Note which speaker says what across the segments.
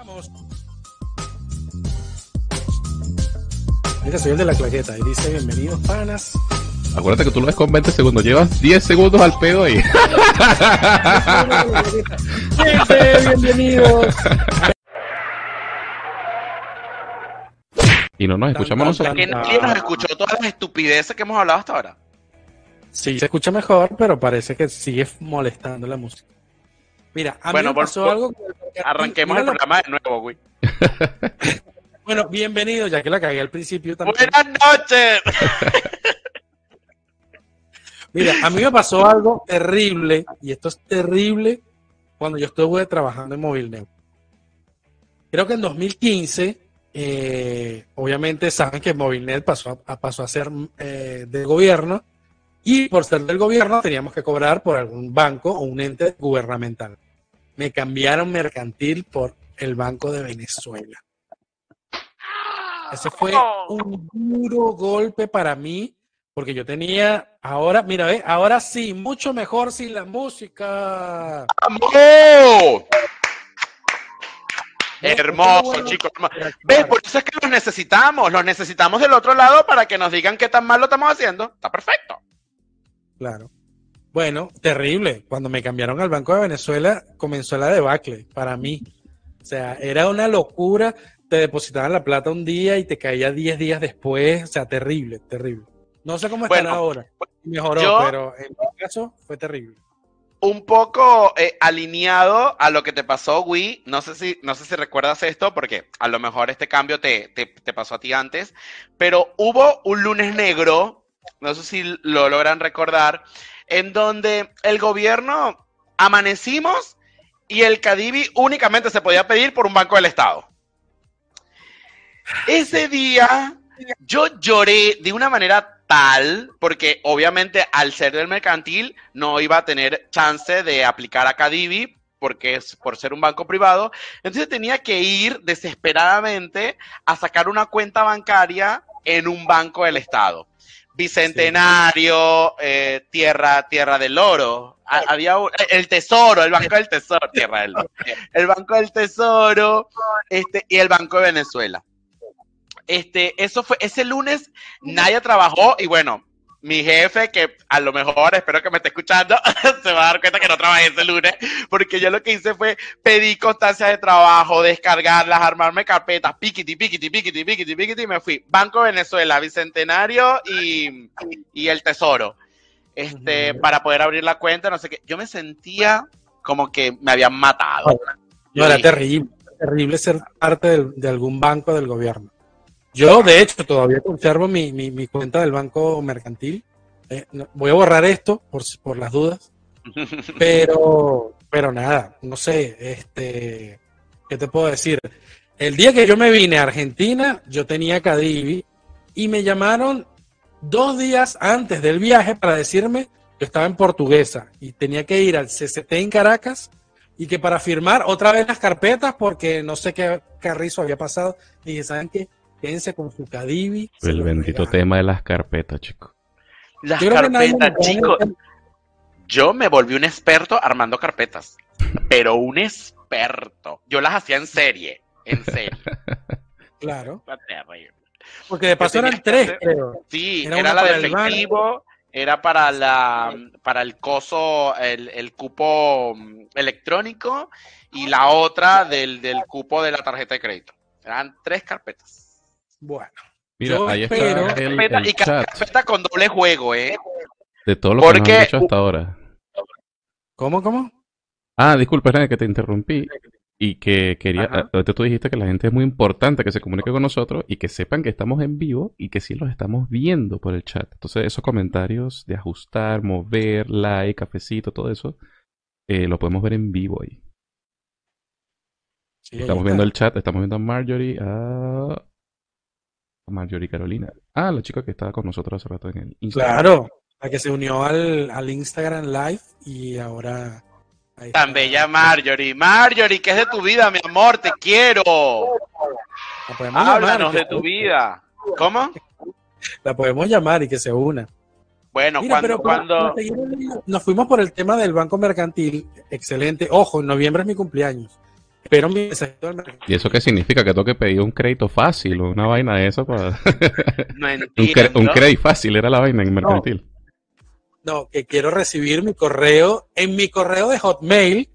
Speaker 1: Vamos. Mira, soy el de la claqueta y dice bienvenidos panas.
Speaker 2: Acuérdate que tú lo ves con 20 segundos, llevas 10 segundos al pedo ahí.
Speaker 1: Gente, bienvenidos.
Speaker 2: Y no nos escuchamos nosotros.
Speaker 3: Nadie nos escuchó todas las estupideces que hemos hablado hasta ahora.
Speaker 1: Sí, se escucha mejor, pero parece que sigue molestando la música. Mira, a mí
Speaker 3: Bueno,
Speaker 1: me
Speaker 3: por-
Speaker 1: pasó
Speaker 3: por-
Speaker 1: algo.
Speaker 3: Arranquemos
Speaker 1: Mira
Speaker 3: el programa de nuevo, güey.
Speaker 1: Bueno, bienvenido, ya que la cagué al principio también.
Speaker 3: Buenas noches.
Speaker 1: Mira, a mí me pasó algo terrible, y esto es terrible, cuando yo estuve trabajando en Movilnet. Creo que en 2015, eh, obviamente saben que Movilnet pasó a, a- pasó a ser eh, del gobierno, y por ser del gobierno teníamos que cobrar por algún banco o un ente gubernamental. Me cambiaron mercantil por el Banco de Venezuela. Ese fue un duro golpe para mí, porque yo tenía, ahora, mira, ve, ahora sí, mucho mejor sin la música.
Speaker 3: ¡Vamos! Hermoso,
Speaker 1: bueno
Speaker 3: chicos. ¿Ves? Por eso es que los necesitamos. Los necesitamos del otro lado para que nos digan qué tan mal lo estamos haciendo. Está perfecto.
Speaker 1: Claro. Bueno, terrible. Cuando me cambiaron al Banco de Venezuela, comenzó la debacle para mí. O sea, era una locura. Te depositaban la plata un día y te caía 10 días después. O sea, terrible, terrible. No sé cómo
Speaker 3: Bueno,
Speaker 1: ahora. Mejoró,
Speaker 3: yo-
Speaker 1: pero en mi caso fue terrible.
Speaker 3: un poco eh, alineado a lo que te pasó, Wii. No sé si, no sé si recuerdas esto, porque a lo mejor este cambio te, te, te pasó a ti antes, pero hubo un lunes negro, no sé si lo logran recordar, en donde el gobierno amanecimos y el Cadivi únicamente se podía pedir por un banco del Estado. Ese día yo lloré de una manera tal, porque obviamente al ser del mercantil no iba a tener chance de aplicar a Cadivi, porque es por ser un banco privado, entonces tenía que ir desesperadamente a sacar una cuenta bancaria en un banco del Estado. Bicentenario, eh, Tierra, Tierra del Oro, ha- había un- el Tesoro, el Banco del Tesoro, Tierra del Oro, el Banco del Tesoro, este, y el Banco de Venezuela. Este, eso fue, ese lunes nadie trabajó y bueno, mi jefe, que a lo mejor espero que me esté escuchando, se va a dar cuenta que no trabajé ese lunes, porque yo lo que hice fue pedir constancias de trabajo, descargarlas, armarme carpetas, piquiti, piquiti, piquiti, piquiti, piquiti, y me fui. Banco Venezuela, Bicentenario y, y el Tesoro. Este, para poder abrir la cuenta, no sé qué. Yo me sentía como que me habían matado.
Speaker 1: No, era terrible, terrible ser parte del- de algún banco del gobierno. Yo, de hecho, todavía conservo mi, mi- mi cuenta del banco mercantil. Eh, voy a borrar esto por, por las dudas, pero, pero nada, no sé, este, ¿qué te puedo decir? El día que yo me vine a Argentina, yo tenía Cadivi y me llamaron dos días antes del viaje para decirme que estaba en Portuguesa y tenía que ir al CCT en Caracas y que para firmar otra vez las carpetas porque no sé qué carrizo había pasado. Y dije, ¿saben qué? Quédense con su Cadivi.
Speaker 2: El bendito
Speaker 1: regalo".
Speaker 2: tema de las carpetas, chicos.
Speaker 3: Las carpetas, chicos. Yo me volví un experto armando carpetas, pero un experto. Yo las hacía en serie, en serie.
Speaker 1: Claro, porque de paso eran tres,
Speaker 3: hacer-
Speaker 1: creo.
Speaker 3: Sí,
Speaker 1: Era
Speaker 3: la de
Speaker 1: para el banco.
Speaker 3: efectivo, era para la para el coso, el, el cupo mm, electrónico y la otra del, del cupo de la tarjeta de crédito. Eran tres carpetas.
Speaker 1: Bueno,
Speaker 2: Mira,
Speaker 1: Yo
Speaker 2: ahí
Speaker 1: espero-
Speaker 2: está el,
Speaker 3: y
Speaker 2: chat
Speaker 3: carpeta con doble juego, ¿eh?
Speaker 2: de todo lo que nos han dicho hasta ahora.
Speaker 1: ¿cómo, cómo?
Speaker 2: Ah, disculpa, René, que te interrumpí. Y que quería,
Speaker 3: Ajá.
Speaker 2: ahorita tú dijiste que la gente es muy importante que se comunique con nosotros y que sepan que estamos en vivo y que sí los estamos viendo por el chat. Entonces, esos comentarios de ajustar, mover, like, cafecito, todo eso, eh, lo podemos ver en vivo ahí.
Speaker 1: Sí,
Speaker 2: Estamos viendo el chat, estamos viendo a Marjorie, a Marjorie Carolina. Ah, la chica que estaba con nosotros hace rato en el Instagram.
Speaker 1: Claro, la que se unió al, al Instagram Live y ahora.
Speaker 3: Tan bella Marjorie. Marjorie, ¿qué es de tu vida, mi amor? Te quiero.
Speaker 1: La podemos llamar,
Speaker 3: Háblanos de tu vida. ¿Cómo?
Speaker 1: La podemos llamar y que se una.
Speaker 3: Bueno,
Speaker 1: Mira,
Speaker 3: cuando, cuando...
Speaker 1: nos fuimos por el tema del banco mercantil. Excelente. Ojo, en noviembre es mi cumpleaños. Espero mi mercantil.
Speaker 2: ¿Y eso qué significa? Que tengo que pedir un crédito fácil o una vaina de eso para...
Speaker 3: No
Speaker 2: un, cre-
Speaker 3: entiendo.
Speaker 2: un crédito fácil era la vaina en mercantil.
Speaker 1: No, que quiero recibir mi correo en mi correo de Hotmail,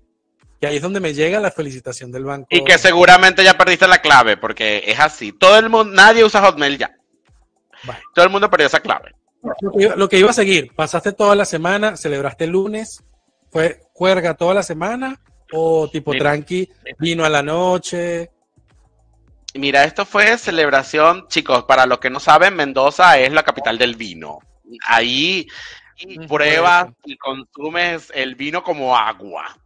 Speaker 1: que ahí es donde me llega la felicitación del banco.
Speaker 3: Y que seguramente ya perdiste la clave, porque es así. Todo el mundo, nadie usa Hotmail ya.
Speaker 1: Vale.
Speaker 3: Todo el mundo perdió esa clave.
Speaker 1: Lo que, iba, lo que iba a seguir, pasaste toda la semana, celebraste el lunes, fue juerga toda la semana o tipo
Speaker 3: Mira.
Speaker 1: tranqui, vino a la noche.
Speaker 3: Mira, esto fue celebración, chicos, para los que no saben, Mendoza es la capital del vino. Ahí pruebas y consumes el vino como agua.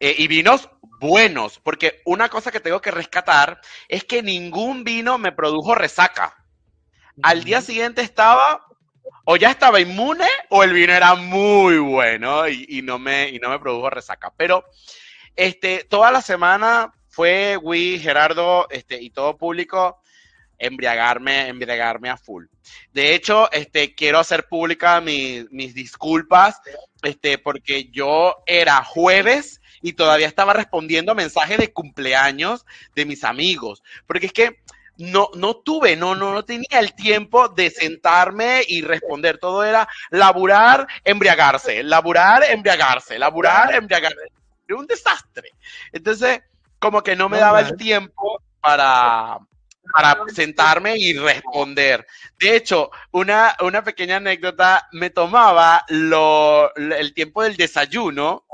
Speaker 3: Eh, y vinos buenos, porque una cosa que tengo que rescatar es que ningún vino me produjo resaca. Al día siguiente estaba, o ya estaba inmune, o el vino era muy bueno y, y no, me, y no me produjo resaca. Pero este, toda la semana fue Wii, Gerardo este, y todo público embriagarme, embriagarme a full. De hecho, este, quiero hacer pública mi- mis disculpas, este, porque yo era jueves y todavía estaba respondiendo mensajes de cumpleaños de mis amigos, porque es que no, no tuve, no, no, no tenía el tiempo de sentarme y responder. Todo era laburar, embriagarse, laburar, embriagarse, laburar, embriagarse. Era un desastre. Entonces, como que no me daba el tiempo para, para sentarme y responder. De hecho, una, una pequeña anécdota, me tomaba lo, el tiempo del desayuno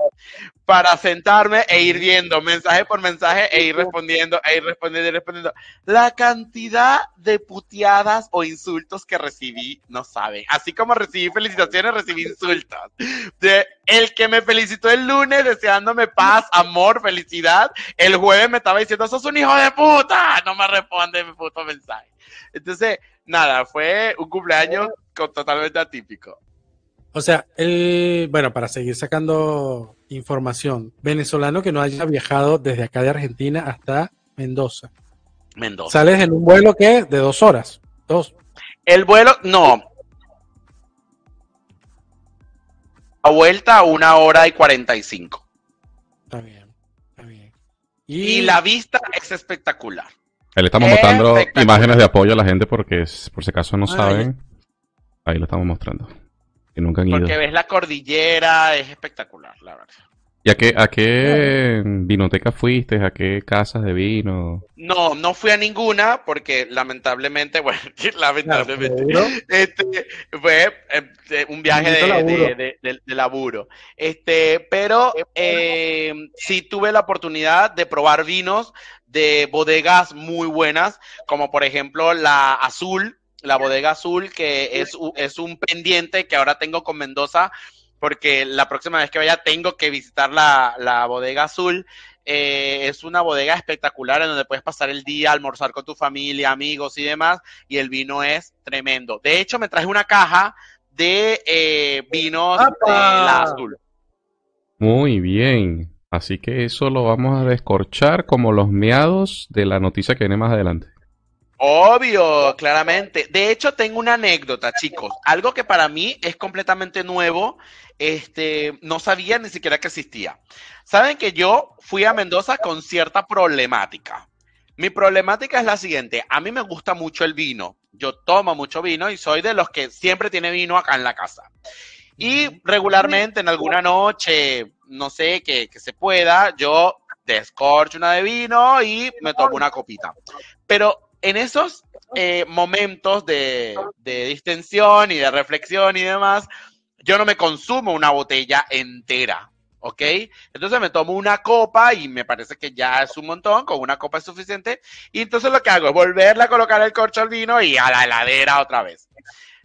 Speaker 3: para sentarme e ir viendo mensaje por mensaje e ir respondiendo, e ir respondiendo, y respondiendo. La cantidad de puteadas o insultos que recibí, no saben. Así como recibí felicitaciones, recibí insultos. De el que me felicitó el lunes deseándome paz, amor, felicidad, el jueves me estaba diciendo, sos un hijo de puta, no me responde mi puto mensaje. Entonces, nada, fue un cumpleaños con- totalmente atípico.
Speaker 1: O sea, el, bueno, para seguir sacando información, venezolano que no haya viajado desde acá de Argentina hasta Mendoza.
Speaker 3: Mendoza.
Speaker 1: Sales en un vuelo que de dos horas. Dos.
Speaker 3: El vuelo, no. La vuelta a una hora y cuarenta y cinco.
Speaker 1: Está bien. Está bien.
Speaker 3: Y la vista es espectacular.
Speaker 2: Ahí le estamos mostrando imágenes de apoyo a la gente porque por si acaso no
Speaker 1: Ah,
Speaker 2: saben. Ahí lo estamos mostrando. Que nunca han ido.
Speaker 3: Porque ves la cordillera, es espectacular, la verdad.
Speaker 2: ¿Y a qué, a qué vinoteca fuiste? ¿A qué casas de vino?
Speaker 3: No, no fui a ninguna porque lamentablemente, bueno, lamentablemente, este, fue eh, eh, un viaje de,
Speaker 1: laburo.
Speaker 3: de- de- de- de laburo. Este, pero eh, sí tuve la oportunidad de probar vinos de bodegas muy buenas, como por ejemplo la Azul, la bodega Azul, que es, es un pendiente que ahora tengo con Mendoza, porque la próxima vez que vaya tengo que visitar la, la bodega Azul. Eh, es una bodega espectacular en donde puedes pasar el día, almorzar con tu familia, amigos y demás, y el vino es tremendo. De hecho, me traje una caja de eh, vinos de la Azul.
Speaker 2: Muy bien. Así que eso lo vamos a descorchar como los meados de la noticia que viene más adelante.
Speaker 3: Obvio, claramente. De hecho, tengo una anécdota, chicos. Algo que para mí es completamente nuevo. Este, no sabía ni siquiera que existía. Saben que yo fui a Mendoza con cierta problemática. Mi problemática es la siguiente. A mí me gusta mucho el vino. Yo tomo mucho vino y soy de los que siempre tiene vino acá en la casa. Y regularmente en alguna noche, no sé, que, que se pueda, yo descorcho una de vino y me tomo una copita. Pero en esos eh, momentos de, de distensión y de reflexión y demás, yo no me consumo una botella entera, ¿ok? Entonces me tomo una copa y me parece que ya es un montón, con una copa es suficiente, y entonces lo que hago es volverle a colocar el corcho al vino y a la heladera otra vez.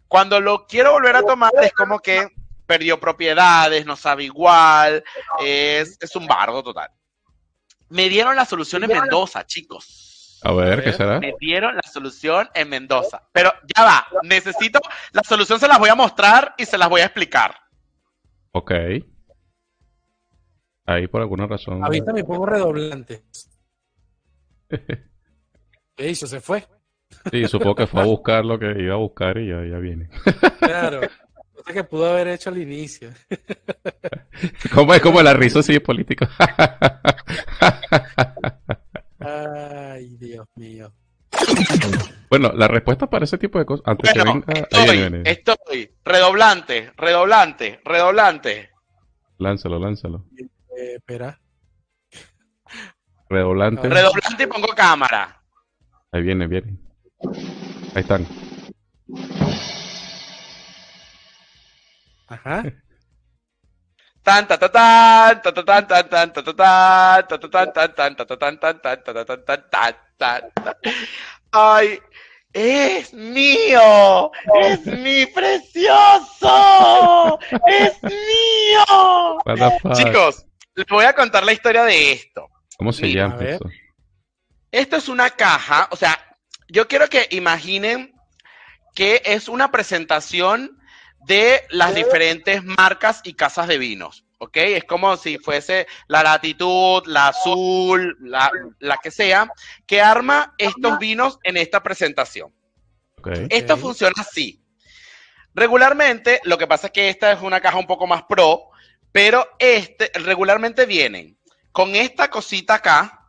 Speaker 3: Cuando lo quiero volver a tomar es como que perdió propiedades, no sabe igual, es, es un bardo total. Me dieron la solución en Mendoza, chicos.
Speaker 2: A ver, ¿qué
Speaker 1: ver.
Speaker 2: será?
Speaker 3: Me dieron la solución en Mendoza. Pero ya va, necesito, la solución se las voy a mostrar y se las voy a explicar.
Speaker 2: Ok. Ahí por alguna razón.
Speaker 1: Ahorita me pongo redoblante. ¿Qué hizo? Se fue.
Speaker 2: Sí, supongo que fue a buscar lo que iba a buscar y ya, ya viene.
Speaker 1: Claro. cosa que pudo haber hecho al inicio.
Speaker 2: ¿Cómo es como la risa así político?
Speaker 1: Ay, Dios mío.
Speaker 2: bueno, la respuesta para ese tipo de cosas. Antes que venga. ahí
Speaker 3: estoy,
Speaker 2: viene, viene.
Speaker 3: estoy. Redoblante, redoblante, redoblante.
Speaker 2: Lánzalo, lánzalo.
Speaker 1: Eh, espera.
Speaker 2: Redoblante.
Speaker 3: Redoblante y pongo cámara.
Speaker 2: Ahí viene, viene. Ahí están.
Speaker 1: Ajá.
Speaker 3: Tan ta ta tan, ta ta tan tan tan ta ta tan, ta ta tan tan tan ta ta tan tan tan ta ta tan tan tan tan tan. Ay, es mío, es mi precioso, es mío. Chicos, les voy a contar la historia de esto.
Speaker 2: ¿Cómo se llama eso?
Speaker 3: Esto es una caja, o sea, yo quiero que imaginen que es una presentación de las diferentes marcas y casas de vinos, ¿ok? Es como si fuese la latitud, la azul, la, la que sea, que arma estos vinos en esta presentación.
Speaker 2: Ok.
Speaker 3: Esto funciona así. Regularmente, lo que pasa es que esta es una caja un poco más pro, pero este, regularmente vienen con esta cosita acá,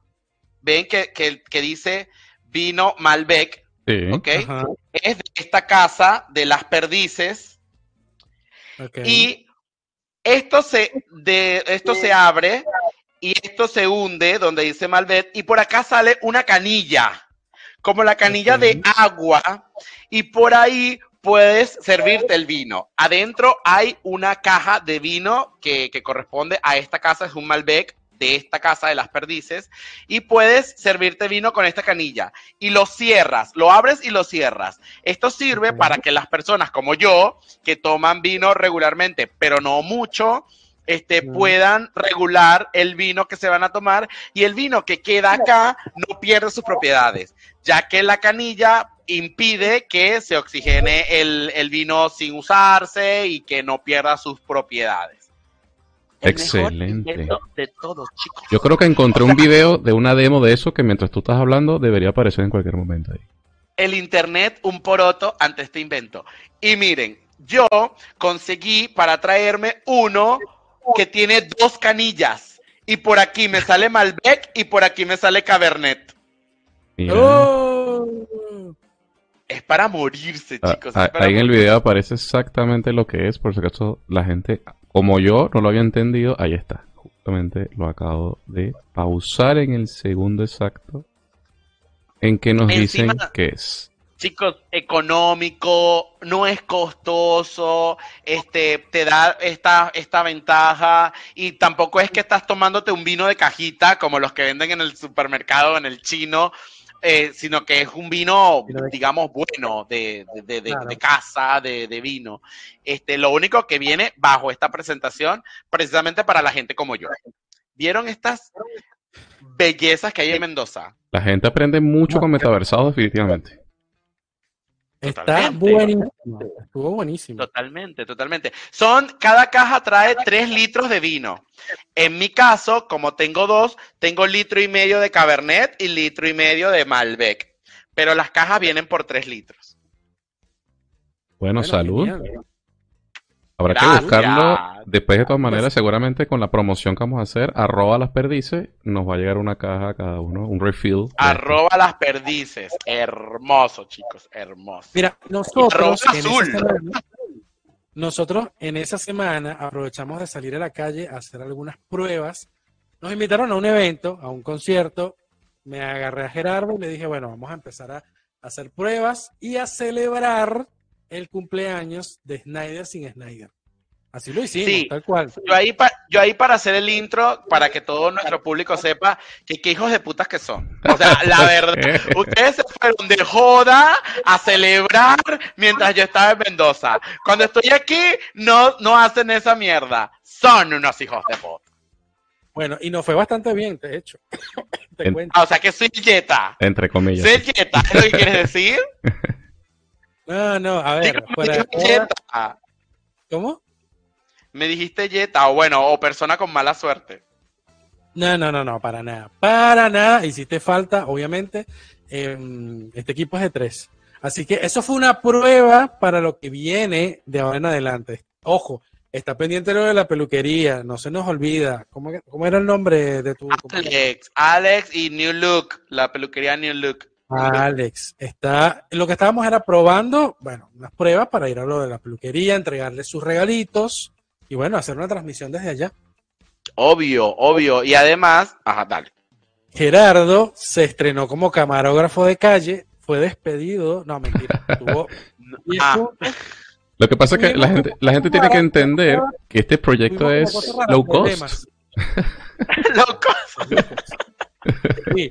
Speaker 3: ven que, que- que dice vino Malbec,
Speaker 2: Sí.
Speaker 3: ¿ok?
Speaker 1: Ajá.
Speaker 3: Es de esta casa de las perdices y esto se, de, esto se abre y esto se hunde donde dice Malbec y por acá sale una canilla, como la canilla de agua y por ahí puedes servirte el vino. Adentro hay una caja de vino que, que corresponde a esta casa, es un Malbec de esta casa de las perdices y puedes servirte vino con esta canilla. Y lo cierras, lo abres y lo cierras. Esto sirve para que las personas como yo, que toman vino regularmente, pero no mucho, este, puedan regular el vino que se van a tomar. Y el vino que queda acá no pierde sus propiedades, ya que la canilla impide que se oxigene el, el vino sin usarse y que no pierda sus propiedades. El
Speaker 2: Excelente.
Speaker 3: invento de todos, chicos.
Speaker 2: Yo creo que encontré un video de una demo de eso que mientras tú estás hablando debería aparecer en cualquier momento ahí.
Speaker 3: el internet un poroto ante este invento. Y miren, yo conseguí para traerme uno que tiene dos canillas. Y por aquí me sale Malbec y por aquí me sale Cabernet.
Speaker 1: ¡Oh!
Speaker 3: Es para morirse,
Speaker 2: Ah,
Speaker 3: chicos.
Speaker 2: ah,
Speaker 3: es para
Speaker 2: ahí en el video aparece exactamente lo que es, por si acaso la gente, como yo, no lo había entendido, ahí está. Justamente lo acabo de pausar en el segundo exacto en que nos
Speaker 3: Encima-
Speaker 2: dicen que es.
Speaker 3: Chicos, económico, no es costoso, este, te da esta, esta ventaja y tampoco es que estás tomándote un vino de cajita como los que venden en el supermercado, en el chino, eh, sino que es un vino, digamos, bueno, de, de- de- de-
Speaker 1: Claro.
Speaker 3: de casa, de, de vino. Este, lo único que viene bajo esta presentación, precisamente para la gente como yo. ¿Vieron estas bellezas que hay en Mendoza?
Speaker 2: La gente aprende mucho con metaversados, definitivamente.
Speaker 1: Está
Speaker 3: Totalmente.
Speaker 1: buenísimo. Estuvo buenísimo.
Speaker 3: Totalmente, totalmente. Son, cada caja trae 3 litros de vino. En mi caso, como tengo dos, tengo litro y medio de Cabernet y litro y medio de Malbec. Pero las cajas vienen por 3 litros.
Speaker 2: Bueno,
Speaker 1: Bueno,
Speaker 2: salud.
Speaker 1: genial.
Speaker 2: Habrá que buscarlo. Después, de todas maneras,
Speaker 1: Pues-
Speaker 2: seguramente con la promoción que vamos a hacer, arroba las perdices, nos va a llegar una caja a cada uno, un refill.
Speaker 3: Arroba las perdices. Hermoso, chicos, hermoso.
Speaker 1: Mira, nosotros
Speaker 3: arroba
Speaker 1: en,
Speaker 3: azul.
Speaker 1: semana, nosotros en esa semana aprovechamos de salir a la calle a hacer algunas pruebas. Nos invitaron a un evento, a un concierto. Me agarré a Gerardo y le dije, bueno, vamos a empezar a hacer pruebas y a celebrar el cumpleaños de Snyder sin Snyder. Así lo hicimos,
Speaker 3: Sí.
Speaker 1: tal cual.
Speaker 3: Yo ahí, pa- yo ahí para hacer el intro, para que todo nuestro público sepa que qué hijos de putas que son. O sea, la verdad, ustedes se fueron de joda a celebrar mientras yo estaba en Mendoza. Cuando estoy aquí, no, no hacen esa mierda. Son unos hijos de puta.
Speaker 1: Bueno, y nos fue bastante bien, de hecho. Te
Speaker 2: En-
Speaker 1: cuento.
Speaker 3: Ah, o sea que soy yeta.
Speaker 2: Entre comillas.
Speaker 3: Soy yeta, ¿es lo que quieres decir?
Speaker 1: No, no, a ver, fuera
Speaker 3: yeta.
Speaker 1: ¿Cómo?
Speaker 3: Me dijiste yeta, o bueno, o persona con mala suerte.
Speaker 1: No, no, no, no, para nada. Para nada. Hiciste falta, obviamente. em, este equipo es de tres. Así que eso fue una prueba para lo que viene de ahora en adelante. Ojo, está pendiente lo de la peluquería, no se nos olvida. ¿Cómo, cómo era el nombre de tu
Speaker 3: Alex, Alex y New Look, la peluquería New Look.
Speaker 1: Alex, está, lo que estábamos era probando, bueno, unas pruebas para ir a lo de la peluquería, entregarle sus regalitos y bueno, hacer una transmisión desde allá.
Speaker 3: Obvio, obvio. Y además, ajá, dale.
Speaker 1: Gerardo se estrenó como camarógrafo de calle, fue despedido, no, mentira, tuvo
Speaker 3: Ah.
Speaker 2: Lo que pasa es que la gente, la gente tiene que entender que este proyecto es low cost.
Speaker 1: problemas.
Speaker 3: Loco.
Speaker 1: Sí.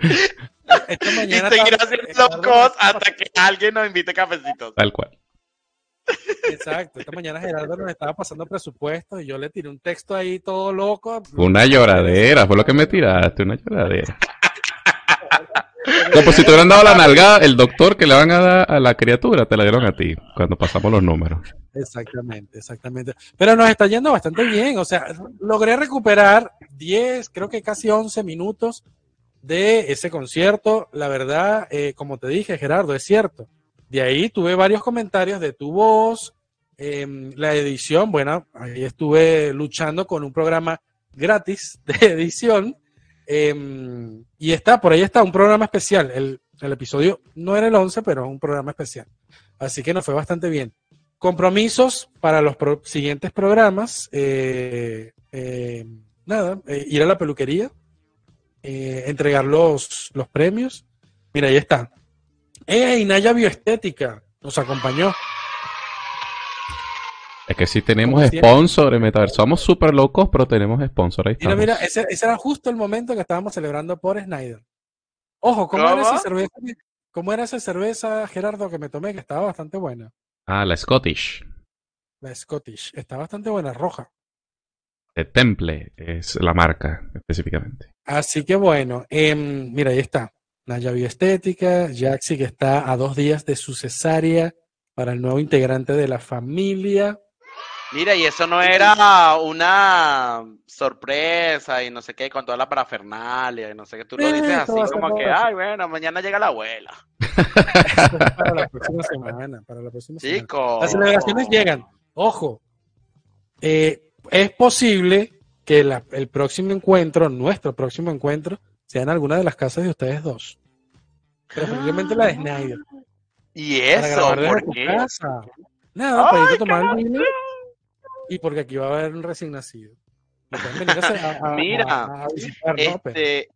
Speaker 1: Esta
Speaker 3: Y
Speaker 1: mañana
Speaker 3: seguir
Speaker 1: estaba-
Speaker 3: haciendo locos hasta que alguien nos invite cafecitos.
Speaker 2: Tal cual.
Speaker 1: Exacto, esta mañana Gerardo nos estaba pasando presupuesto y yo le tiré un texto ahí todo loco.
Speaker 2: Una lloradera, fue lo que me tiraste, una lloradera. No, pues si te hubieran dado la nalgada, el doctor que le van a dar a la criatura, te la dieron a ti, cuando pasamos los números.
Speaker 1: Exactamente, exactamente. Pero nos está yendo bastante bien. O sea, logré recuperar 10, creo que casi 11 minutos de ese concierto. La verdad, eh, como te dije, Gerardo, es cierto. De ahí tuve varios comentarios de tu voz, em, la edición. Bueno, ahí estuve luchando con un programa gratis de edición. em, y está, por ahí está un programa especial. El, el episodio no era el 11, pero un programa especial. Así que nos fue bastante bien compromisos para los siguientes programas. eh, eh, nada, eh, ir a la peluquería, eh, entregar los, los premios. Mira, ahí está. ¡Ey! Naya Bioestética nos acompañó.
Speaker 2: Es que si tenemos sponsor en Metaverso, somos super locos, pero tenemos sponsor. Ahí
Speaker 1: Mira,
Speaker 2: estamos.
Speaker 1: mira, ese, ese era justo el momento que estábamos celebrando por Snyder. Ojo, ¿cómo,
Speaker 3: ¿Cómo?
Speaker 1: era esa cerveza? ¿Cómo era esa cerveza, Gerardo, que me tomé? Que estaba bastante buena.
Speaker 2: Ah, la Scottish.
Speaker 1: La Scottish. Está bastante buena, roja.
Speaker 2: De Temple es la marca específicamente.
Speaker 1: Así que bueno, em, mira, ahí está. Naya Bioestética, Jaxi que está a dos días de su cesárea para el nuevo integrante de la familia.
Speaker 3: Mira, y eso no era una sorpresa y no sé qué, con toda la parafernalia y no sé qué. Tú lo
Speaker 1: Eh,
Speaker 3: dices así como que, ay, bueno, mañana llega la abuela.
Speaker 1: Para la próxima semana. Para la próxima semana.
Speaker 3: Chico.
Speaker 1: Las celebraciones llegan. Ojo, eh, es posible que la- el próximo encuentro, nuestro próximo encuentro, sea en alguna de las casas de ustedes dos. Preferiblemente la de Snyder.
Speaker 3: ¿Y eso? ¿Por qué?
Speaker 1: casa. Nada, para irte a tomar el vino y porque aquí va a haber un recién nacido. A, a-
Speaker 3: Mira,
Speaker 1: a- a visitar, ¿no? Pero-
Speaker 3: Este,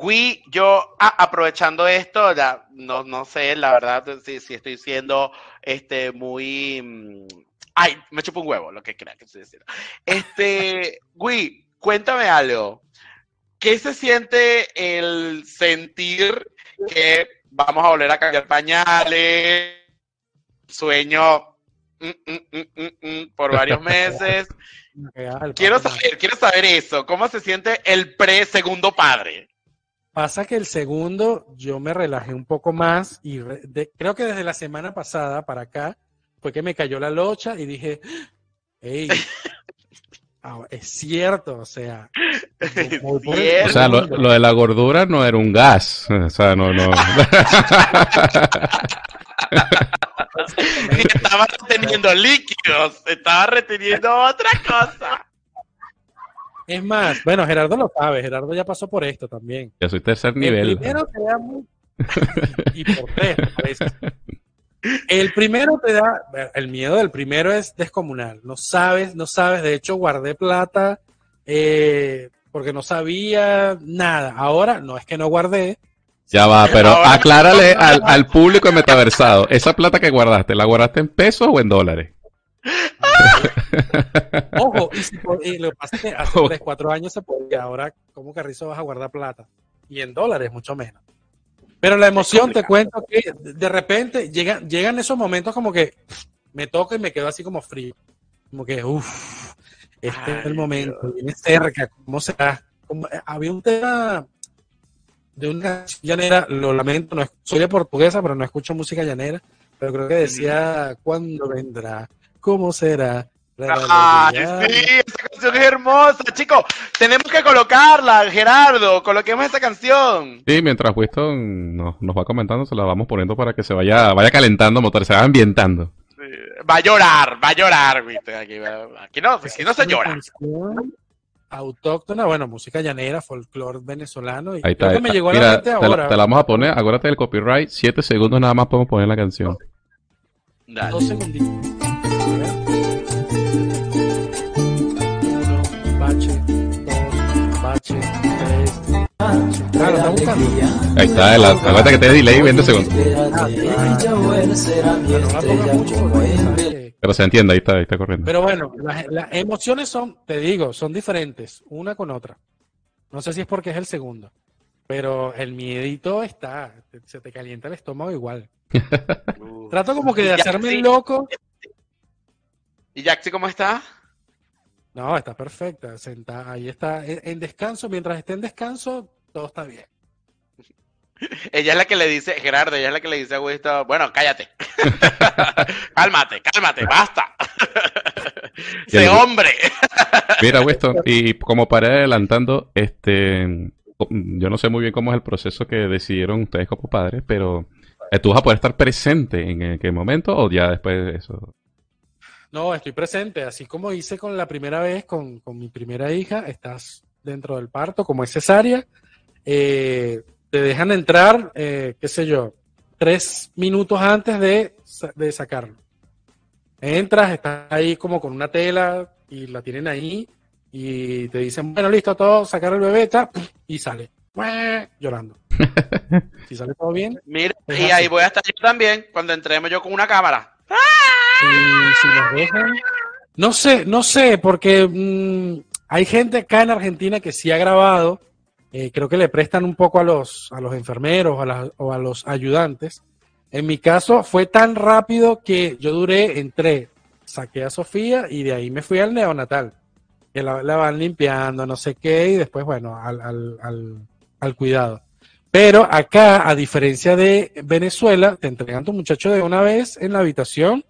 Speaker 3: Gui, yo ah, aprovechando esto, ya, no, no sé, la verdad, si, si estoy siendo este muy mm, ay, me chupo un huevo, lo que crea que estoy diciendo. Este, Gui, cuéntame algo. ¿Qué se siente el sentir que vamos a volver a cambiar pañales? Sueño mm, mm, mm, por varios meses. Quiero saber, quiero saber eso. ¿Cómo se siente el pre-segundo padre?
Speaker 1: Pasa que el segundo yo me relajé un poco más y de- creo que desde la semana pasada para acá fue que me cayó la locha y dije, hey, es cierto, o sea, el
Speaker 3: Cierto.
Speaker 2: O sea, lo, de la gordura no era un gas. O sea, no, no.
Speaker 3: Y estaba reteniendo líquidos, estaba reteniendo otra cosa.
Speaker 1: Es más, bueno, Gerardo lo sabe, Gerardo ya pasó por esto también.
Speaker 2: Ya soy tercer
Speaker 1: El
Speaker 2: nivel.
Speaker 1: primero te da muy... y por tres a veces. El primero te da, el miedo del primero es descomunal. No sabes, no sabes. De hecho, guardé plata eh, porque no sabía nada. Ahora no es que no guardé.
Speaker 2: Ya va, pero
Speaker 3: Ahora-
Speaker 2: aclárale al, al público de metaversado. ¿Esa plata que guardaste, la guardaste en pesos o en dólares?
Speaker 1: Ojo, y, si y lo que hace
Speaker 2: Ojo.
Speaker 1: 3, 4 años se podía. Ahora, ¿cómo Carrizo vas a guardar plata? Y en dólares, mucho menos. Pero la emoción, te cuento que de repente llegan, llegan esos momentos como que me toca y me quedo así como frío. Como que, uff, este es el momento, viene cerca, ¿cómo será? Como- eh, había un tema de una llanera, lo lamento, no es- soy de portuguesa, pero no escucho música llanera, pero creo que decía, ¿cuándo vendrá? ¿Cómo será?
Speaker 3: Ay, sí, esa canción es hermosa, chicos. Tenemos que colocarla, Gerardo. Coloquemos esa canción.
Speaker 2: Sí, mientras Winston nos, nos va comentando, se la vamos poniendo para que se vaya, vaya calentando motor, se va ambientando.
Speaker 3: Sí, Va a llorar, va a llorar, viste. Aquí, aquí no, aquí no se llora.
Speaker 1: Autóctona, bueno, música llanera, folclore venezolano. Y
Speaker 2: Ahí
Speaker 1: creo
Speaker 2: está.
Speaker 1: que me llegó a
Speaker 2: Mira,
Speaker 1: la mente
Speaker 2: te, la-
Speaker 1: ahora.
Speaker 2: te la vamos a poner, acuérdate del copyright, 7 segundos nada más podemos poner la canción.
Speaker 3: Dale.
Speaker 1: Dos segunditos.
Speaker 2: Ahí está, la, acuérdate que te delay 20 segundos. Pero se entiende, ahí está, ahí está corriendo.
Speaker 1: Pero bueno, las, las emociones son, te digo, son diferentes, una con otra. No sé si es porque es el segundo, pero el miedito está, se te calienta el estómago igual. Trato como que de hacerme el loco.
Speaker 3: ¿Y Jaxi cómo está?
Speaker 1: No, está perfecta, sentada, ahí está, en, en descanso, mientras esté en descanso, todo está bien.
Speaker 3: Ella es la que le dice, Gerardo, ella es la que le dice a Winston, bueno, cállate. cálmate, cálmate, basta. Sé hombre.
Speaker 2: Mira, Winston, y como para ir adelantando, este, yo no sé muy bien cómo es el proceso que decidieron ustedes como padres, pero eh, ¿tú vas a poder estar presente en qué momento o ya después de eso?
Speaker 1: No, estoy presente, así como hice con la primera vez, con, con mi primera hija, estás dentro del parto, como es cesárea, eh, te dejan entrar, eh, qué sé yo, tres minutos antes de, de sacarlo. Entras, estás ahí como con una tela y la tienen ahí y te dicen, bueno, listo, todo, sacar el bebé, ta, y sale, ¡Mueh! llorando. Si sale todo bien,
Speaker 3: Mira, y
Speaker 1: así.
Speaker 3: ahí voy a estar yo también, cuando entremos yo con una cámara.
Speaker 1: Si, si los dejan. No sé, no sé, porque mm, hay gente acá en Argentina que sí ha grabado. eh, creo que le prestan un poco a los, a los enfermeros a o a los ayudantes. En mi caso fue tan rápido que yo duré, entré, saqué a Sofía y de ahí me fui al neonatal. Que la, van limpiando, no sé qué, y después, bueno, al, al, al, al cuidado. Pero acá, a diferencia de Venezuela, te entregan tu muchacho de una vez en la habitación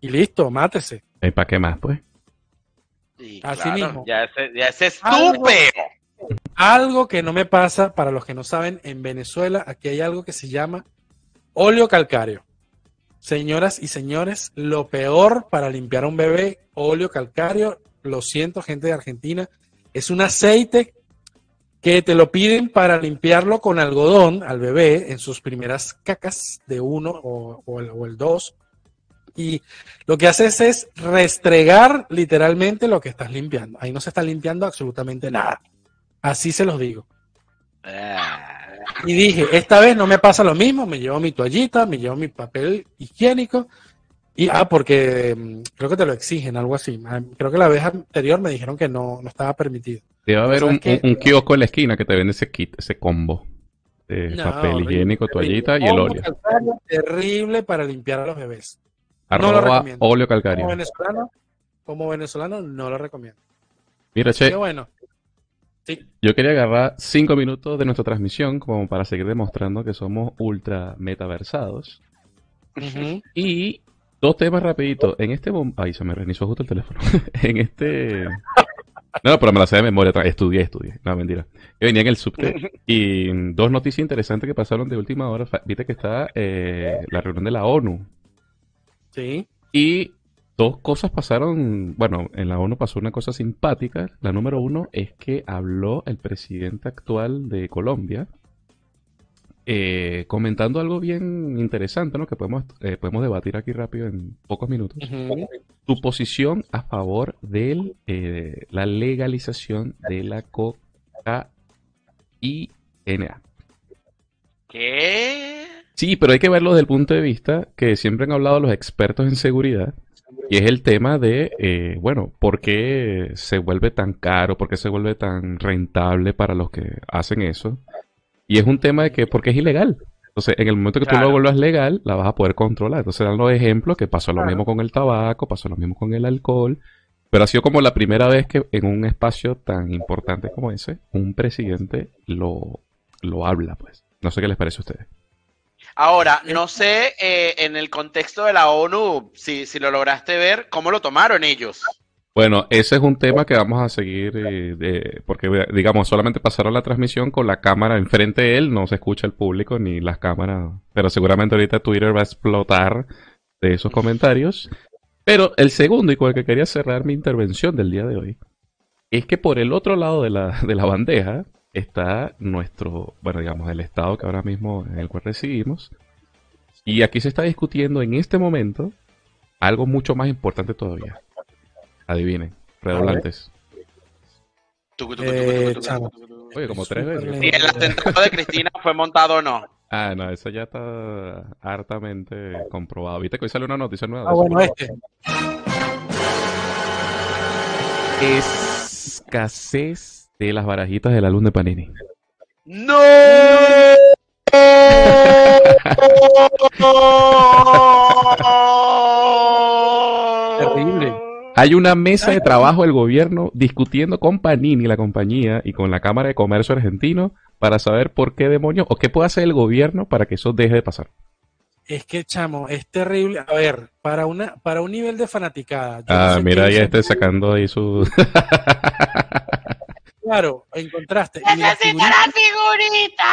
Speaker 1: y listo, mátese.
Speaker 2: ¿Y para qué más, pues?
Speaker 1: Así mismo.
Speaker 3: Ya ese, ya ese
Speaker 1: Algo-
Speaker 3: estúpido.
Speaker 1: Algo que no me pasa, para los que no saben, en Venezuela, aquí hay algo que se llama óleo calcáreo. Señoras y señores, lo peor para limpiar a un bebé, óleo calcáreo, lo siento, gente de Argentina, es un aceite que te lo piden para limpiarlo con algodón al bebé en sus primeras cacas de uno o, o el, o el dos. Y lo que haces es restregar literalmente lo que estás limpiando. Ahí no se está limpiando absolutamente nada. Así se los digo.
Speaker 3: Ah,
Speaker 1: Y dije, esta vez no me pasa lo mismo, me llevo mi toallita, me llevo mi papel higiénico. Y, ah, porque mm, creo que te lo exigen, algo así. Ah, Creo que la vez anterior me dijeron que no, no estaba permitido.
Speaker 2: Debe haber un, un- un kiosco en la esquina que te vende ese kit, ese combo. De
Speaker 1: No,
Speaker 2: papel higiénico,
Speaker 1: terrible.
Speaker 2: toallita y el
Speaker 1: Óleo Terrible para limpiar a los bebés. No lo
Speaker 2: Arroba
Speaker 1: recomiendo.
Speaker 2: óleo
Speaker 1: Como
Speaker 2: calcáreo.
Speaker 1: venezolano, como venezolano no lo recomiendo.
Speaker 2: Mira,
Speaker 1: Qué
Speaker 2: che,
Speaker 1: bueno. Sí,
Speaker 2: yo quería agarrar cinco minutos de nuestra transmisión como para seguir demostrando que somos ultra metaversados. Y dos temas rapiditos. En este momento... Ay, se me reinició justo el teléfono. en este... No, pero me la sé de memoria. Estudié, estudié. No, mentira. Yo venía en el subte y dos noticias interesantes que pasaron de última hora. Viste que está eh, la reunión de la ONU.
Speaker 1: Sí.
Speaker 2: Y dos cosas pasaron. Bueno, en la ONU pasó una cosa simpática. La número uno es que habló el presidente actual de Colombia. eh, comentando algo bien interesante, ¿no? Que podemos, eh, podemos debatir aquí rápido en pocos minutos.
Speaker 1: ujú.
Speaker 2: Tu posición a favor de la legalización de la cocaína.
Speaker 3: ¿Qué?
Speaker 2: Sí, pero hay que verlo desde el punto de vista que siempre han hablado los expertos en seguridad. Y es el tema de, eh, bueno, ¿por qué se vuelve tan caro? ¿Por qué se vuelve tan rentable para los que hacen eso? Y es un tema de que, porque es ilegal. Entonces, en el momento que tú lo vuelvas legal, la vas a poder controlar. Entonces, dan los ejemplos que pasó lo
Speaker 1: Claro.
Speaker 2: mismo con el tabaco, pasó lo mismo con el alcohol. Pero ha sido como la primera vez que en un espacio tan importante como ese, un presidente lo, lo habla, pues. No sé qué les parece a ustedes.
Speaker 3: Ahora, no sé eh, en el contexto de la ONU, si, si lo lograste ver, cómo lo tomaron ellos.
Speaker 2: Bueno, ese es un tema que vamos a seguir, eh, de- porque digamos, solamente pasaron la transmisión con la cámara enfrente de él, no se escucha el público ni las cámaras, pero seguramente ahorita Twitter va a explotar de esos comentarios. Pero el segundo y con el que quería cerrar mi intervención del día de hoy es que por el otro lado de la, de la bandeja está nuestro, bueno, digamos, el estado que ahora mismo en el cual residimos. Y aquí se está discutiendo en este momento algo mucho más importante todavía. Adivinen, redoblantes.
Speaker 1: Eh.
Speaker 2: Oye, como tres veces.
Speaker 3: Y el atentado de Cristina fue montado o no.
Speaker 2: Ah, no, eso ya está hartamente comprobado. ¿Viste que hoy sale una noticia nueva?
Speaker 1: Ah, bueno, este.
Speaker 2: Escasez de las barajitas del álbum de Panini.
Speaker 3: ¡No!
Speaker 1: Terrible.
Speaker 2: Hay una mesa de trabajo del gobierno discutiendo con Panini, la compañía, y con la Cámara de Comercio Argentino para saber por qué demonios o qué puede hacer el gobierno para que eso deje de pasar.
Speaker 1: Es que, chamo, es terrible. A ver, para una, para un nivel de fanaticada. yo no
Speaker 2: Ah,
Speaker 1: sé
Speaker 2: mira, ya esté sacando ahí su...
Speaker 1: Claro, encontraste.
Speaker 4: ¡Necesito
Speaker 1: figurita-
Speaker 4: la figurita!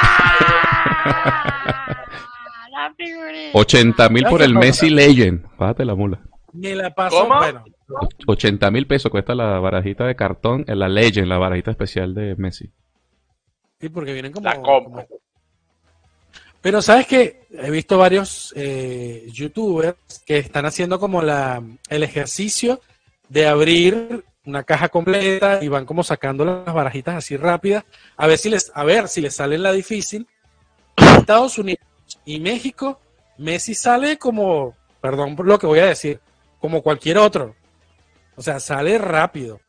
Speaker 4: La figurita.
Speaker 2: 80 mil por el Messi Legend. Págate la mula.
Speaker 1: me la pasó.
Speaker 3: ¿Cómo?
Speaker 1: Bueno,
Speaker 2: 80 mil pesos cuesta la barajita de cartón en la Legend, la barajita especial de Messi.
Speaker 1: sí, porque vienen como.
Speaker 3: La compro.
Speaker 1: como- Pero sabes que he visto varios eh, youtubers que están haciendo como la, el ejercicio de abrir una caja completa y van como sacando las barajitas así rápidas a ver si les a ver si les sale la difícil. Estados Unidos y México, Messi sale como, perdón por lo que voy a decir, como cualquier otro. O sea, sale rápido.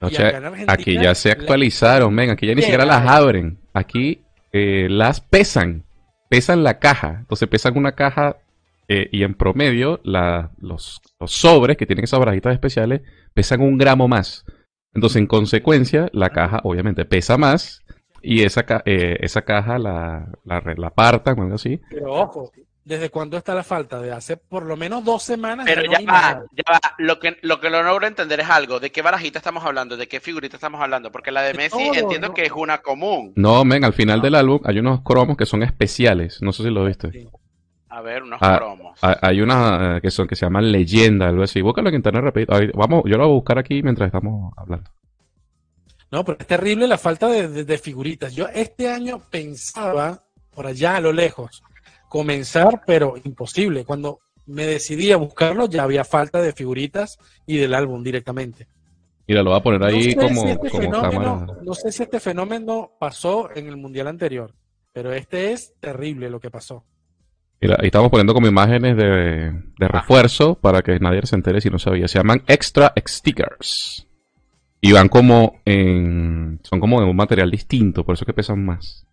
Speaker 2: O sea,
Speaker 1: acá
Speaker 2: aquí ya se actualizaron, ven, aquí ya ni siquiera las abren. Aquí eh, las pesan, pesan la caja. Entonces pesan una caja eh, y en promedio la- los, los sobres que tienen esas barajitas especiales pesan un gramo más. Entonces, en consecuencia, la caja obviamente pesa más y esa, ca- eh, esa caja la, la, la apartan o algo así.
Speaker 1: Pero ojo, ¿desde cuándo está la falta? De hace por lo menos dos semanas.
Speaker 3: Pero
Speaker 1: no
Speaker 3: ya va,
Speaker 1: nada.
Speaker 3: ya va. Lo que, lo que no logro entender es algo. ¿De qué barajita estamos hablando? ¿De qué figurita estamos hablando? Porque la de
Speaker 1: De
Speaker 3: Messi
Speaker 1: todo,
Speaker 3: entiendo
Speaker 1: ¿no?
Speaker 3: que es una común.
Speaker 2: No, ven, al final del álbum hay unos cromos que son especiales. No sé si lo viste.
Speaker 1: Sí.
Speaker 3: A ver, unos
Speaker 2: Ah,
Speaker 3: cromos.
Speaker 2: Hay- Hay unas eh, que son que se llaman leyenda, algo así. Búscalo en internet rapidito. Ahí- Vamos, yo lo voy a buscar aquí mientras estamos hablando.
Speaker 1: No, pero es terrible la falta de, de- de figuritas. Yo este año pensaba, por allá a lo lejos, comenzar, pero imposible. Cuando me decidí a buscarlo, ya había falta de figuritas y del álbum directamente.
Speaker 2: Mira, lo voy a poner ahí
Speaker 1: no sé
Speaker 2: como,
Speaker 1: si este
Speaker 2: como
Speaker 1: fenómeno,
Speaker 2: cámara.
Speaker 1: no sé si este fenómeno pasó en el mundial anterior, pero este es terrible lo que pasó.
Speaker 2: Ahí estamos poniendo como imágenes de, de refuerzo para que nadie se entere si no sabía. Se llaman extra stickers. Y van como en. Son como de un material distinto, por eso que pesan más.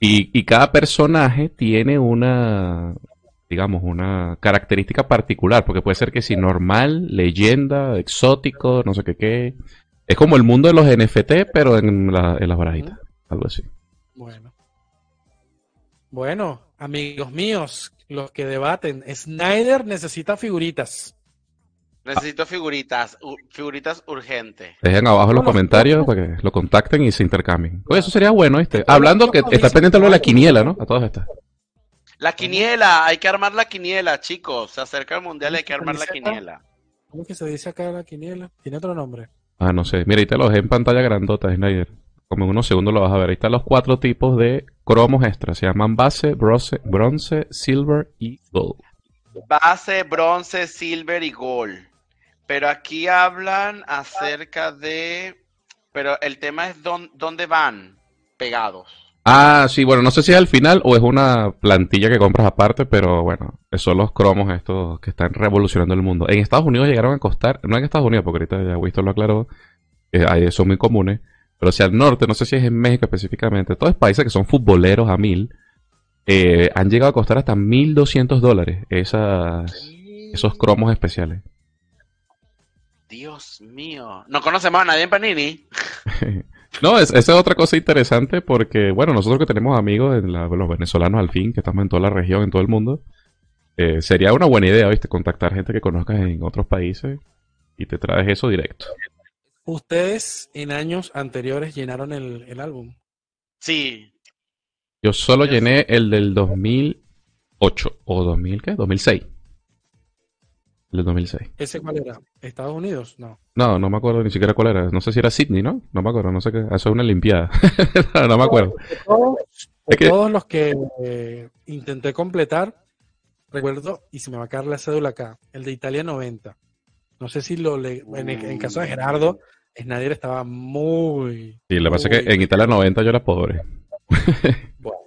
Speaker 2: Y, y cada personaje tiene una. Digamos, una característica particular. Porque puede ser que si normal, leyenda, exótico, no sé qué qué. Es como el mundo de los NFT, pero en, la- en las barajitas. Algo así.
Speaker 1: Bueno. Bueno, amigos míos, los que debaten, Snyder necesita figuritas.
Speaker 3: Necesito figuritas, figuritas urgentes.
Speaker 2: Dejen abajo en los comentarios para que lo contacten y se intercambien. Oye, eso sería bueno, ¿viste? Hablando que está pendiente lo de la quiniela, ¿no? A todas estas.
Speaker 3: La quiniela, hay que armar la quiniela, chicos. Se acerca el mundial, hay que
Speaker 1: ¿Cómo
Speaker 3: armar la quiniela.
Speaker 1: ¿Cómo es que se dice acá la quiniela? Tiene otro nombre.
Speaker 2: Ah, no sé. Mira, ahí te lo dejé en pantalla grandota, Snyder. Como en unos segundos lo vas a ver. Ahí están los cuatro tipos de cromos extra. Se llaman base, bronce, bronce silver y gold.
Speaker 3: Base, bronce, silver y gold. Pero aquí hablan acerca de... Pero el tema es dón- dónde van pegados.
Speaker 2: Ah, sí, bueno, no sé si es al final o es una plantilla que compras aparte, pero bueno, son los cromos estos que están revolucionando el mundo. En Estados Unidos llegaron a costar, no en Estados Unidos, porque ahorita ya Winston lo aclaró, eh, son muy comunes, pero hacia el norte, no sé si es en México específicamente, todos países que son futboleros a mil, eh, han llegado a costar hasta 1.200 dólares esas, esos cromos especiales.
Speaker 3: Dios mío. No conocemos a nadie en Panini.
Speaker 2: No, es, esa es otra cosa interesante porque, bueno, nosotros que tenemos amigos, en la- los venezolanos al fin, que estamos en toda la región, en todo el mundo, eh, sería una buena idea, ¿viste? Contactar gente que conozcas en otros países y te traes eso directo.
Speaker 1: Ustedes en años anteriores llenaron el, el álbum.
Speaker 3: Sí,
Speaker 2: Yo solo llené el del 2008 o 2000, ¿qué? 2006. El del 2006.
Speaker 1: ¿Ese cuál era? ¿Estados Unidos? No.
Speaker 2: No, no me acuerdo ni siquiera cuál era. No sé si era Sydney, ¿no? No me acuerdo, no sé qué. Eso es una limpiada. no, no me acuerdo.
Speaker 1: De todos, de
Speaker 2: Es que-
Speaker 1: todos los que eh, intenté completar, recuerdo, y se me va a caer la cédula acá, el de Italia 90. No sé si lo le, en, el- en caso de Gerardo, Snyder estaba muy.
Speaker 2: Sí, lo que pasa es que en Italia 90 yo era pobre.
Speaker 1: bueno.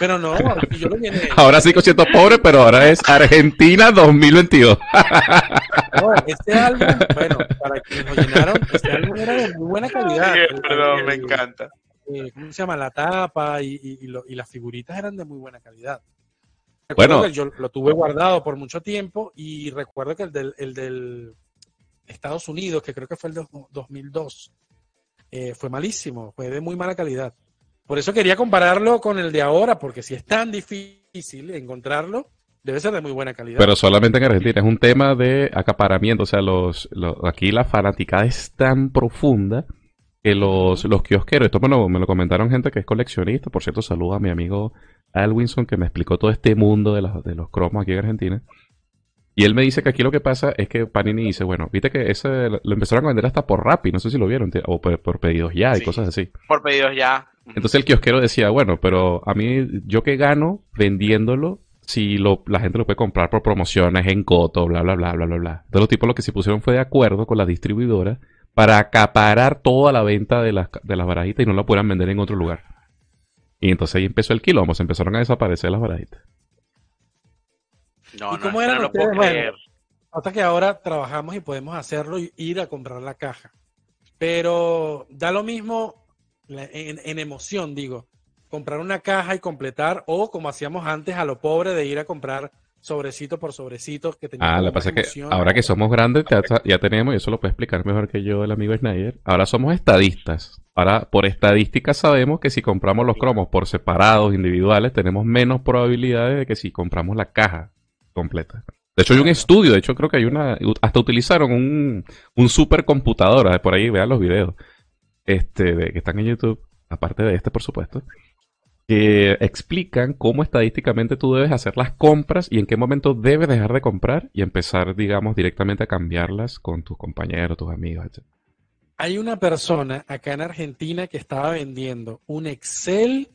Speaker 1: Pero no, yo lo llené.
Speaker 2: Ahora sí que siento pobre, pero ahora es Argentina 2022.
Speaker 1: No, este álbum, bueno, para quienes lo llenaron, este álbum era de muy buena calidad. El-
Speaker 3: perdón,
Speaker 1: el-
Speaker 3: me encanta.
Speaker 1: eh, ¿cómo se llama? La tapa y, y- y lo- y las figuritas eran de muy buena calidad.
Speaker 2: Bueno.
Speaker 1: Recuerdo yo lo tuve guardado por mucho tiempo y recuerdo que el del, el del Estados Unidos, que creo que fue el de 2002, eh, fue malísimo, fue de muy mala calidad. Por eso quería compararlo con el de ahora, porque si es tan difícil encontrarlo, debe ser de muy buena calidad.
Speaker 2: Pero solamente en Argentina. Es un tema de acaparamiento. O sea, los, aquí la fanaticada es tan profunda que los, los kiosqueros, esto me lo, me lo comentaron gente que es coleccionista. Por cierto, saludo a mi amigo Alwinson que me explicó todo este mundo de, los- de los cromos aquí en Argentina. Y él me dice que aquí lo que pasa es que Panini dice, bueno, viste que ese lo empezaron a vender hasta por Rappi, no sé si lo vieron, o por, por pedidos ya y
Speaker 3: Sí.
Speaker 2: cosas así.
Speaker 3: Por pedidos ya.
Speaker 2: Entonces el kiosquero decía, bueno, pero a mí, yo que gano vendiéndolo, si lo, la gente lo puede comprar por promociones en Coto, bla, bla, bla, bla, bla, bla. Entonces los tipos lo que se pusieron fue de acuerdo con la distribuidora para acaparar toda la venta de las, de las barajitas y no la pudieran vender en otro lugar. Y entonces ahí empezó el quilombo, se empezaron a desaparecer las barajitas.
Speaker 3: No,
Speaker 1: ¿Y
Speaker 3: no,
Speaker 1: cómo
Speaker 3: no
Speaker 1: eran
Speaker 3: lo puedo
Speaker 1: ustedes? Bueno. Hasta que ahora trabajamos y podemos hacerlo y ir a comprar la caja. Pero da lo mismo en, en emoción, digo, comprar una caja y completar, o como hacíamos antes a lo pobre de ir a comprar sobrecito por sobrecito que
Speaker 2: Ah, lo que pasa es que ahora que somos grandes ya, ya tenemos, y eso lo puede explicar mejor que yo el amigo Snyder, ahora somos estadistas. Ahora, por estadística sabemos que si compramos los cromos por separados, individuales, tenemos menos probabilidades de que si compramos la caja completa. De hecho, hay un estudio, de hecho creo que hay una, hasta utilizaron un, un supercomputadora, por ahí vean los videos, este, que están en YouTube, aparte de este, por supuesto, que explican cómo estadísticamente tú debes hacer las compras y en qué momento debes dejar de comprar y empezar, digamos, directamente a cambiarlas con tus compañeros, tus amigos, etc.
Speaker 1: Hay una persona acá en Argentina que estaba vendiendo un Excel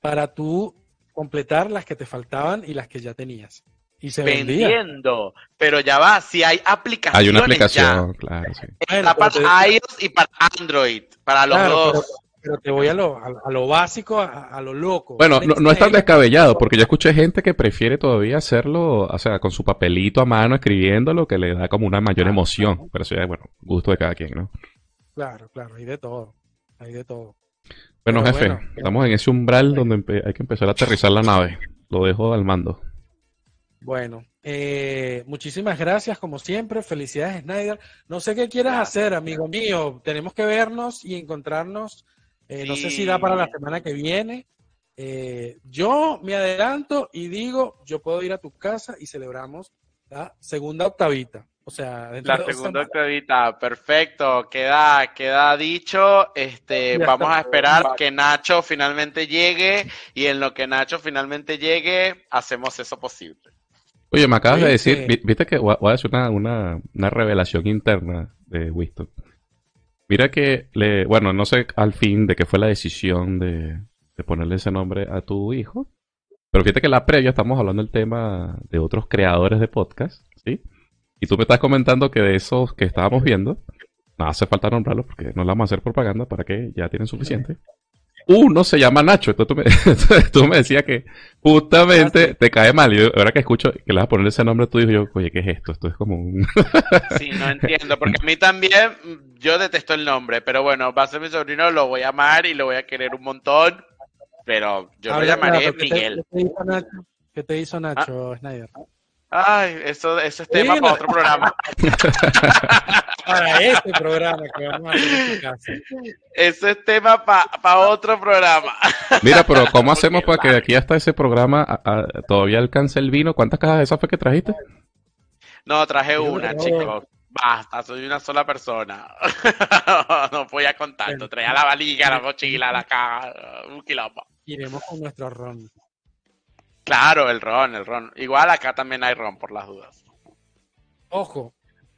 Speaker 1: para tú completar las que te faltaban y las que ya tenías. Y se vendía.
Speaker 3: Vendiendo. Pero ya va, si hay aplicaciones
Speaker 2: Hay una
Speaker 3: ya.
Speaker 2: aplicación, claro, sí.
Speaker 3: Está para
Speaker 1: te-
Speaker 3: iOS y para Android, para los
Speaker 1: Claro,
Speaker 3: dos.
Speaker 1: pero, pero te voy a lo, a, a lo básico, a, a lo loco.
Speaker 2: Bueno, no, no es tan descabellado, porque yo escuché gente que prefiere todavía hacerlo, o sea, con su papelito a mano, escribiéndolo, que le da como una mayor emoción. Pero eso ya, bueno, gusto de cada quien, ¿no?
Speaker 1: Claro, claro, hay de todo. Hay de todo.
Speaker 2: Bueno,
Speaker 1: Pero
Speaker 2: jefe,
Speaker 1: bueno.
Speaker 2: estamos en ese umbral donde hay que empezar a aterrizar la nave. Lo dejo al mando.
Speaker 1: Bueno, eh, muchísimas gracias como siempre. Felicidades, Snyder. No sé qué quieras
Speaker 3: Gracias.
Speaker 1: hacer, amigo mío. Tenemos que vernos y encontrarnos. Eh, No sé si da para la semana que viene. Eh, yo me adelanto y digo, yo puedo ir a tu casa y celebramos la segunda octavita. O sea,
Speaker 3: La segunda octavita, perfecto, queda, queda dicho. Este,
Speaker 1: Ya
Speaker 3: vamos a esperar que Nacho finalmente llegue y en lo que Nacho finalmente llegue, hacemos eso posible.
Speaker 2: Oye, me acabas de decir,
Speaker 1: que-
Speaker 2: viste que voy a decir una, una, una revelación interna de Winston. Mira que, le, bueno, no sé al fin de qué fue la decisión de, de ponerle ese nombre a tu hijo, pero fíjate que la previa estamos hablando del tema de otros creadores de podcast, ¿sí? Y tú me estás comentando que de esos que estábamos viendo, no hace falta nombrarlos porque no le vamos a hacer propaganda para que ya tienen suficiente. Uno se llama Nacho, entonces tú me, tú me decías que justamente
Speaker 1: Ah, sí.
Speaker 2: te cae mal. Y ahora que escucho que le vas a poner ese nombre a tu hijo, yo, oye, ¿qué es esto? Esto es como un...
Speaker 3: Sí, no entiendo, porque a mí también, yo detesto el nombre, pero bueno, va a ser mi sobrino, lo voy a amar y lo voy a querer un montón, pero yo lo llamaré
Speaker 1: claro, ¿qué te-
Speaker 3: Miguel.
Speaker 1: ¿Qué te hizo Nacho? ¿Qué te hizo Nacho, Snyder?
Speaker 3: Ay, eso, eso es tema para
Speaker 1: no.
Speaker 3: otro programa.
Speaker 1: Para este programa que vamos a hacer en tu casa.
Speaker 3: Eso es tema para otro programa.
Speaker 2: Mira, pero ¿cómo hacemos para que de aquí hasta ese programa a- a- todavía alcance el vino? ¿Cuántas cajas de esas fue que trajiste?
Speaker 3: No, traje una, chicos. Basta, soy una sola persona. no voy a contar. Traía la valija, la mochila, la caja, un quilombo.
Speaker 1: Iremos con nuestro ron.
Speaker 3: Claro, el ron, el ron. Igual acá también hay ron, por las dudas.
Speaker 1: Ojo,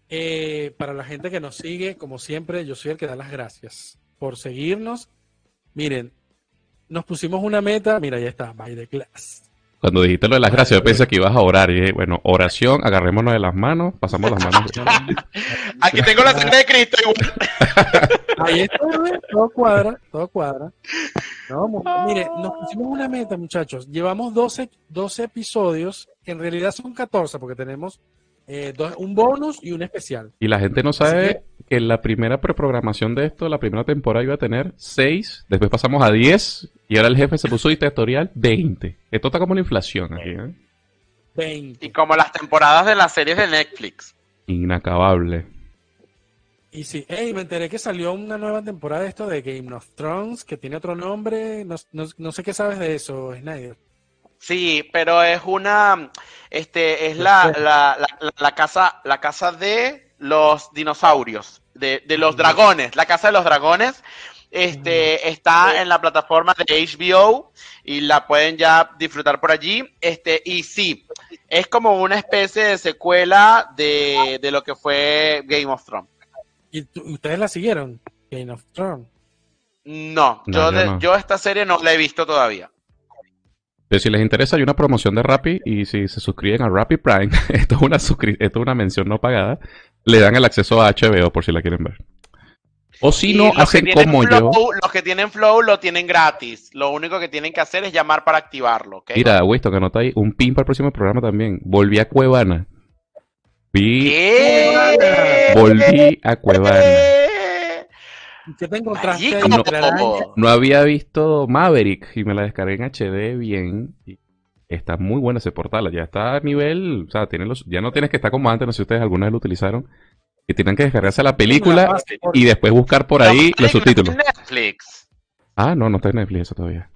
Speaker 1: eh, para la gente que nos sigue, como siempre, yo soy el que da las gracias por seguirnos. Miren, nos pusimos una meta, mira, ya está, by the class.
Speaker 2: Cuando dijiste lo de las gracias, yo pensé que ibas a orar. Y dije, bueno, oración, agarrémonos de las manos, pasamos las manos.
Speaker 3: Aquí tengo la sangre de Cristo igual.
Speaker 1: Ahí está, todo cuadra, todo cuadra. No, mire, nos pusimos una meta, muchachos. Llevamos 12, 12 episodios, que en realidad son 14, porque tenemos eh, dos- un bonus y un especial.
Speaker 2: Y la gente no sabe que la primera preprogramación de esto, la primera temporada iba a tener 6, después pasamos a 10 y ahora el jefe se puso dictatorial 20. Esto está como una inflación aquí, ¿eh?
Speaker 1: 20.
Speaker 3: Y como las temporadas de las series de Netflix.
Speaker 2: Inacabable.
Speaker 1: Y sí, hey, me enteré que salió una nueva temporada de esto de Game of Thrones, que tiene otro nombre. No, no- no sé qué sabes de eso, Snyder.
Speaker 3: Sí, pero es una, este, es la, la, la, la casa, la casa de los dinosaurios, de, de los dragones, la casa de los dragones. Este, está en la plataforma de HBO y la pueden ya disfrutar por allí. Este, y sí, es como una especie de secuela de, de lo que fue Game of Thrones.
Speaker 1: ¿Y ustedes la siguieron? Game of Thrones.
Speaker 3: No,
Speaker 2: No,
Speaker 3: yo,
Speaker 2: yo
Speaker 3: de-
Speaker 2: no.
Speaker 3: yo esta serie no la he visto todavía.
Speaker 2: Pero si les interesa, hay una promoción de Rappi y si se suscriben a Rappi Prime, esto es una, suscri- esto es una mención no pagada, le dan el acceso a HBO por si la quieren ver. O si no, hacen como yo.
Speaker 3: Los que tienen Flow lo tienen gratis. Lo único que tienen que hacer es llamar para activarlo, ¿ok?
Speaker 2: Mira, Winston, que anota ahí un pin para el próximo programa también. Volví a Cuevana. Vi,
Speaker 3: ¿Qué?
Speaker 2: volví a Cuevana.
Speaker 1: ¿Y ¿Qué te encontraste arañas?
Speaker 2: No había visto Maverick y me la descargué en HD bien. y está muy buena ese portal. Ya está a nivel. O sea, tiene los, ya no tienes que estar como antes. No sé si ustedes alguna vez lo utilizaron. Que tienen que descargarse la película y después buscar por ahí los subtítulos.
Speaker 3: Netflix.
Speaker 2: Ah, no, no está en Netflix eso todavía.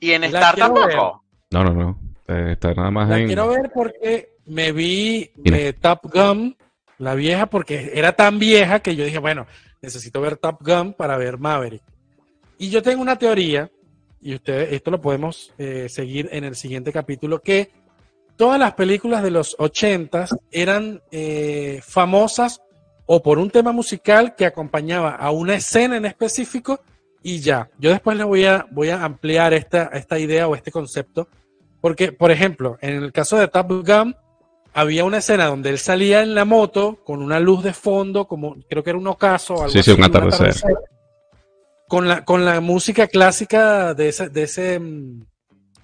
Speaker 3: Y en
Speaker 1: La
Speaker 3: Star tampoco.
Speaker 2: No, no, no. Eh, está nada más
Speaker 1: La
Speaker 2: en.
Speaker 1: quiero ver porque me vi eh, Top Gun, la vieja, porque era tan vieja que yo dije, bueno, necesito ver Top Gun para ver Maverick. Y yo tengo una teoría, y ustedes, esto lo podemos eh, seguir en el siguiente capítulo, que todas las películas de los 80 eran eh, famosas o por un tema musical que acompañaba a una escena en específico y ya. Yo después les voy a, voy a ampliar esta, esta idea o este concepto porque, por ejemplo, en el caso de Top Gun, había una escena donde él salía en la moto con una luz de fondo, como creo que era un ocaso. Algo
Speaker 2: Sí, sí,
Speaker 1: así,
Speaker 2: un atardecer.
Speaker 1: Con la, con la música clásica de, ese, de, ese, mm,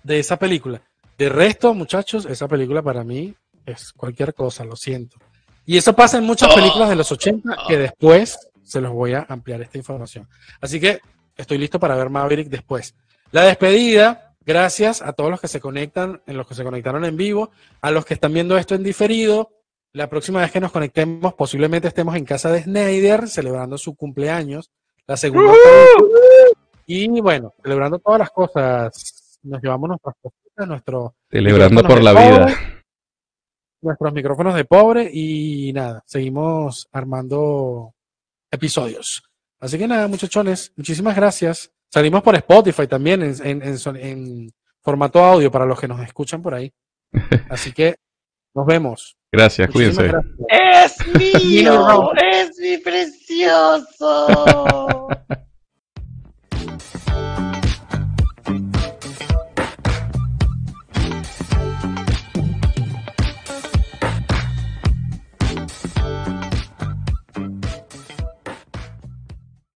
Speaker 1: de esa película. De resto, muchachos, esa película para mí es cualquier cosa, lo siento. Y eso pasa en muchas películas de los 80 que después se los voy a ampliar esta información. Así que estoy listo para ver Maverick después. La despedida, gracias a todos los que se conectan, en los que se conectaron en vivo, a los que están viendo esto en diferido. La próxima vez que nos conectemos, posiblemente estemos en casa de Snyder celebrando su cumpleaños, la segunda. Y bueno, celebrando todas las cosas. Nos llevamos nuestras cositas, nuestro,
Speaker 2: Celebrando por la vida.
Speaker 1: Nuestros micrófonos de pobre y nada, seguimos armando episodios. Así que nada, muchachones, muchísimas gracias. Salimos por Spotify también en, en- en son- en formato audio para los que nos escuchan por ahí. Así que nos vemos.
Speaker 2: Gracias,
Speaker 1: Muchísimas
Speaker 2: cuídense.
Speaker 1: gracias.
Speaker 3: Es mío, es mi precioso.